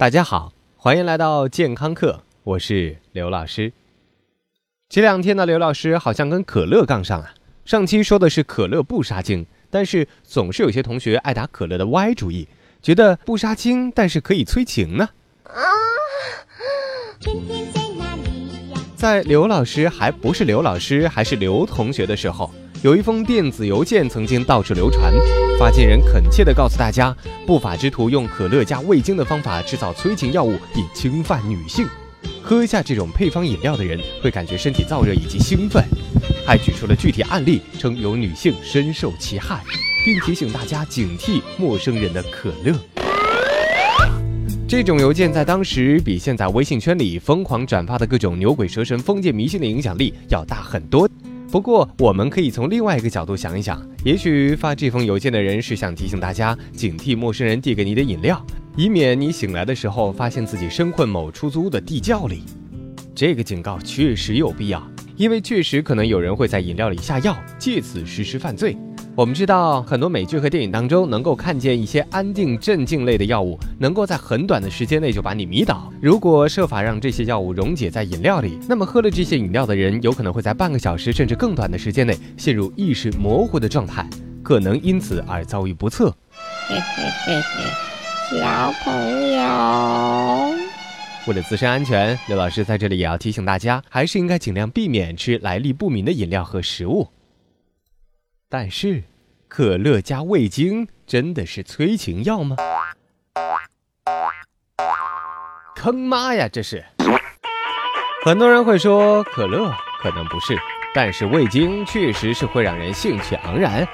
大家好，欢迎来到健康课，我是刘老师。这两天呢，刘老师好像跟可乐杠上了。上期说的是可乐不杀精，但是总是有些同学爱打可乐的歪主意，觉得不杀精，但是可以催情呢。啊！在刘老师还不是刘老师，还是刘同学的时候。有一封电子邮件曾经到处流传，发件人恳切地告诉大家，不法之徒用可乐加味精的方法制造催情药物，以侵犯女性。喝下这种配方饮料的人会感觉身体燥热以及兴奋，还举出了具体案例，称有女性深受其害，并提醒大家警惕陌生人的可乐。这种邮件在当时比现在微信圈里疯狂转发的各种牛鬼蛇神、封建迷信的影响力要大很多。不过，我们可以从另外一个角度想一想，也许发这封邮件的人是想提醒大家警惕陌生人递给你的饮料，以免你醒来的时候发现自己身困某出租屋的地窖里。这个警告确实有必要，因为确实可能有人会在饮料里下药，借此实施犯罪。我们知道，很多美剧和电影当中能够看见一些安定镇静类的药物，能够在很短的时间内就把你迷倒。如果设法让这些药物溶解在饮料里，那么喝了这些饮料的人有可能会在半个小时甚至更短的时间内陷入意识模糊的状态，可能因此而遭遇不测。嘿嘿嘿嘿，小朋友，为了自身安全，刘老师在这里也要提醒大家，还是应该尽量避免吃来历不明的饮料和食物。但是。可乐加味精真的是催情药吗？坑妈呀！这是很多人会说可乐可能不是，但是味精确实是会让人兴趣盎然。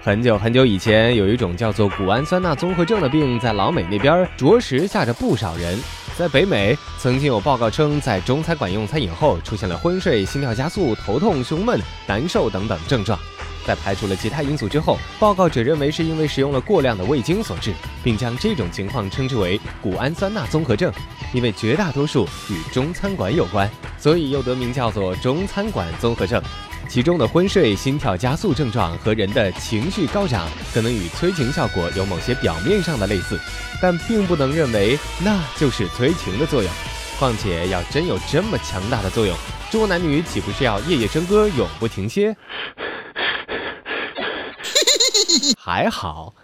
很久很久以前，有一种叫做谷氨酸钠综合症的病，在老美那边着实吓着不少人。在北美，曾经有报告称，在中餐馆用餐以后，出现了昏睡、心跳加速、头痛、胸闷、难受等等症状。在排除了其他因素之后，报告者认为是因为使用了过量的味精所致，并将这种情况称之为谷氨酸钠综合症。因为绝大多数与中餐馆有关，所以又得名叫做中餐馆综合症。其中的昏睡、心跳加速症状和人的情绪高涨，可能与催情效果有某些表面上的类似，但并不能认为那就是催情的作用。况且要真有这么强大的作用，中国男女岂不是要夜夜笙歌，永不停歇？还好，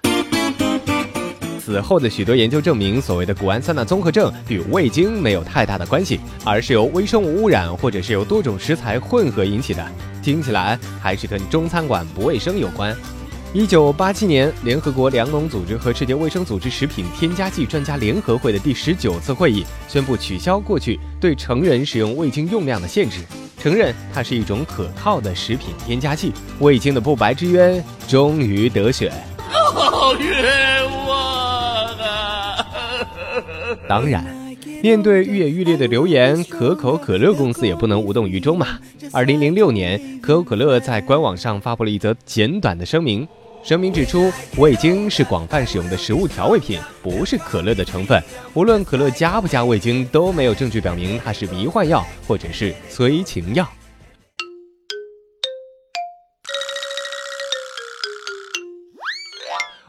此后的许多研究证明，所谓的谷氨酸钠综合症与味精没有太大的关系，而是由微生物污染或者是由多种食材混合引起的。听起来还是跟中餐馆不卫生有关。一九八七年，联合国粮农组织和世界卫生组织食品添加剂专家联合会的第十九次会议宣布取消过去对成人使用味精用量的限制。承认它是一种可靠的食品添加剂，味精的不白之冤终于得雪。好冤枉啊！当然，面对愈演愈烈的流言，可口可乐公司也不能无动于衷嘛。二零零六年，可口可乐在官网上发布了一则简短的声明。声明指出，味精是广泛使用的食物调味品，不是可乐的成分。无论可乐加不加味精，都没有证据表明它是迷幻药或者是催情药。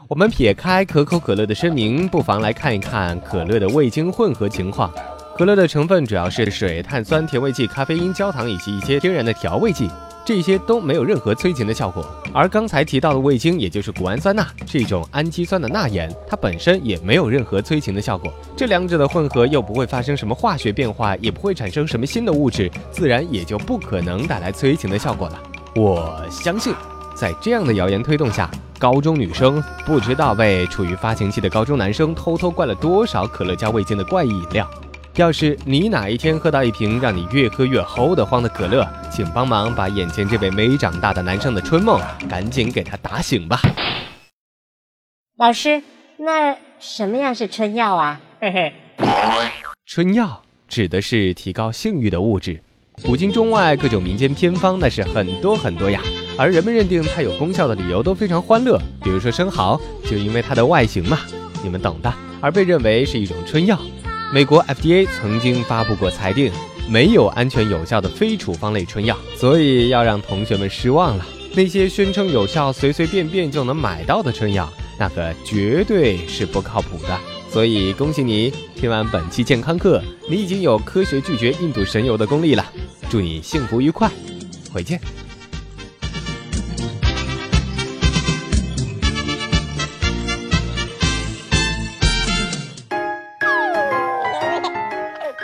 我们撇开可口可乐的声明，不妨来看一看可乐的味精混合情况。可乐的成分主要是水、碳酸、甜味剂、咖啡因、焦糖以及一些天然的调味剂。这些都没有任何催情的效果，而刚才提到的味精，也就是谷氨酸钠，是一种氨基酸的钠盐，它本身也没有任何催情的效果。这两者的混合又不会发生什么化学变化，也不会产生什么新的物质，自然也就不可能带来催情的效果了。我相信，在这样的谣言推动下，高中女生不知道被处于发情期的高中男生偷偷灌了多少可乐加味精的怪异饮料。要是你哪一天喝到一瓶让你越喝越齁得慌的可乐，请帮忙把眼前这位没长大的男生的春梦赶紧给他打醒吧。老师，那什么样是春药啊？嘿嘿，春药指的是提高性欲的物质，古今中外各种民间偏方那是很多很多呀。而人们认定它有功效的理由都非常欢乐，比如说生蚝，就因为它的外形嘛，你们懂的，而被认为是一种春药。美国 FDA 曾经发布过裁定，没有安全有效的非处方类春药，所以要让同学们失望了。那些宣称有效、随随便便就能买到的春药，那个绝对是不靠谱的。所以恭喜你，听完本期健康课，你已经有科学拒绝印度神油的功力了。祝你幸福愉快，回见。